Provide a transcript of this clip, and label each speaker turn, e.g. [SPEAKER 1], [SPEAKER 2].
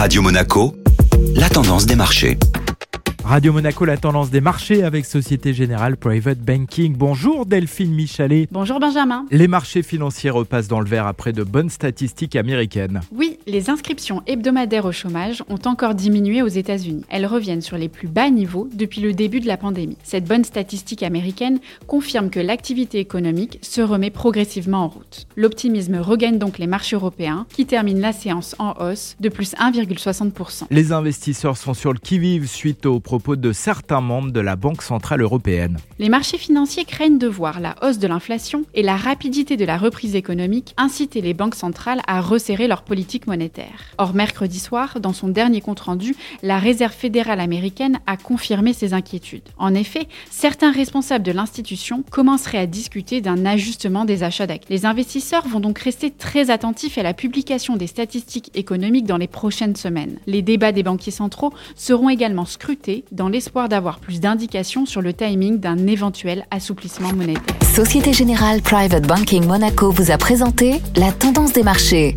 [SPEAKER 1] Radio Monaco, la tendance des marchés.
[SPEAKER 2] Radio Monaco, la tendance des marchés avec Société Générale Private Banking. Bonjour Delphine Michalet.
[SPEAKER 3] Bonjour Benjamin.
[SPEAKER 2] Les marchés financiers repassent dans le vert après de bonnes statistiques américaines.
[SPEAKER 3] Oui, les inscriptions hebdomadaires au chômage ont encore diminué aux États-Unis. Elles reviennent sur les plus bas niveaux depuis le début de la pandémie. Cette bonne statistique américaine confirme que l'activité économique se remet progressivement en route. L'optimisme regagne donc les marchés européens qui terminent la séance en hausse de plus 1,60%.
[SPEAKER 2] Les investisseurs sont sur le qui-vive suite aux propos de certains membres de la Banque Centrale Européenne.
[SPEAKER 3] Les marchés financiers craignent de voir la hausse de l'inflation et la rapidité de la reprise économique inciter les banques centrales à resserrer leur politique monétaire. Or, mercredi soir, dans son dernier compte-rendu, la Réserve fédérale américaine a confirmé ses inquiétudes. En effet, certains responsables de l'institution commenceraient à discuter d'un ajustement des achats d'actifs. Les investisseurs vont donc rester très attentifs à la publication des statistiques économiques dans les prochaines semaines. Les débats des banquiers centraux seront également scrutés dans l'espoir d'avoir plus d'indications sur le timing d'un éventuel assouplissement monétaire.
[SPEAKER 4] Société Générale Private Banking Monaco vous a présenté la tendance des marchés.